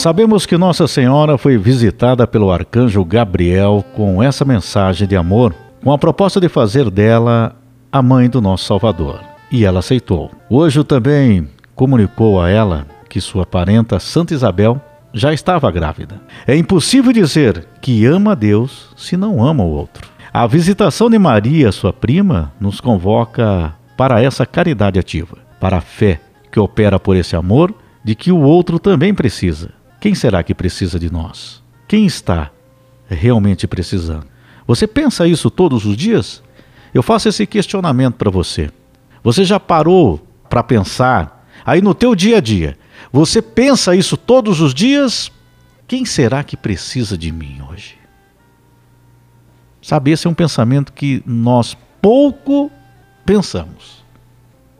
Sabemos que Nossa Senhora foi visitada pelo arcanjo Gabriel com essa mensagem de amor, com a proposta de fazer dela a mãe do nosso Salvador. E ela aceitou. O anjo também comunicou a ela que sua parenta Santa Isabel já estava grávida. É impossível dizer que ama a Deus se não ama o outro. A visitação de Maria, sua prima, nos convoca para essa caridade ativa, para a fé que opera por esse amor de que o outro também precisa. Quem será que precisa de nós? Quem está realmente precisando? Você pensa isso todos os dias? Eu faço esse questionamento para você. Você já parou para pensar aí no teu dia a dia? Você pensa isso todos os dias? Quem será que precisa de mim hoje? Sabe, esse é um pensamento que nós pouco pensamos.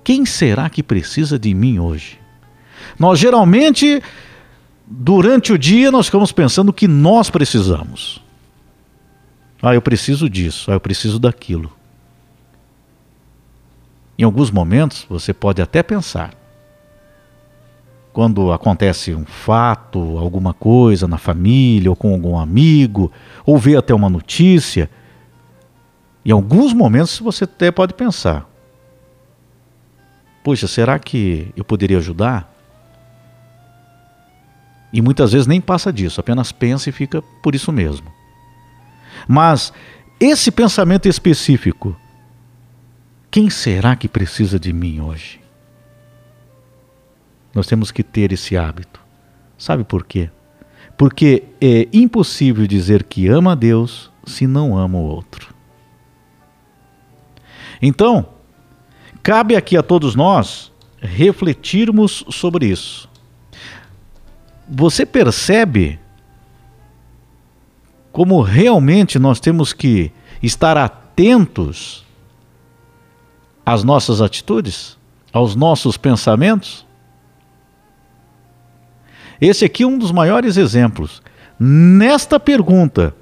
Quem será que precisa de mim hoje? Nós geralmente, durante o dia, nós ficamos pensando o que nós precisamos. Ah, eu preciso disso, ah, eu preciso daquilo. Em alguns momentos, você pode até pensar. Quando acontece um fato, alguma coisa na família ou com algum amigo, ou vê até uma notícia, em alguns momentos você até pode pensar: Poxa, será que eu poderia ajudar? E muitas vezes nem passa disso, apenas pensa e fica por isso mesmo. Mas esse pensamento específico, quem será que precisa de mim hoje? Nós temos que ter esse hábito. Sabe por quê? Porque é impossível dizer que ama a Deus se não ama o outro. Então, cabe aqui a todos nós refletirmos sobre isso. Você percebe como realmente nós temos que estar atentos às nossas atitudes, aos nossos pensamentos? Esse aqui é um dos maiores exemplos. Nesta pergunta,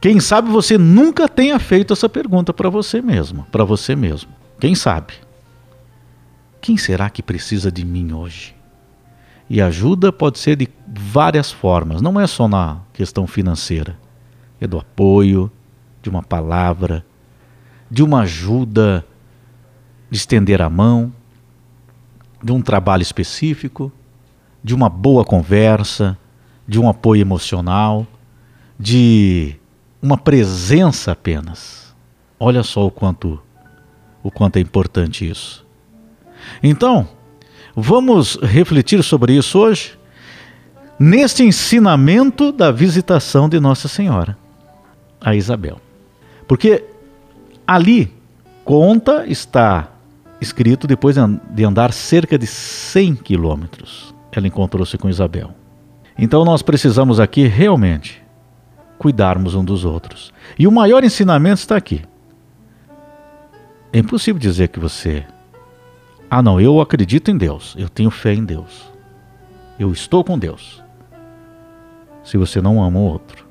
quem sabe você nunca tenha feito essa pergunta para você mesmo, para você mesmo. Quem sabe? Quem será que precisa de mim hoje? E ajuda pode ser de várias formas, não é só na questão financeira. É do apoio, de uma palavra, de uma ajuda, de estender a mão, de um trabalho específico, de uma boa conversa, de um apoio emocional, de uma presença apenas. Olha só o quanto o quanto é importante isso. Então, vamos refletir sobre isso hoje neste ensinamento da visitação de Nossa Senhora a Isabel. Porque ali conta está escrito depois de andar cerca de 100 quilômetros. Ela encontrou-se com Isabel. Então nós precisamos aqui realmente cuidarmos um dos outros. E o maior ensinamento está aqui. É impossível dizer que você. Ah, não, eu acredito em Deus, eu tenho fé em Deus, eu estou com Deus. Se você não ama o outro,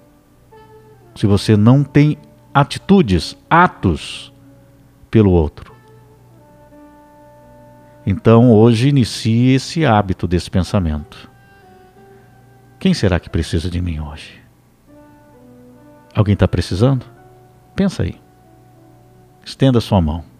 se você não tem atitudes, atos pelo outro. Então hoje inicie esse hábito desse pensamento. Quem será que precisa de mim hoje? Alguém está precisando? Pensa aí. Estenda sua mão.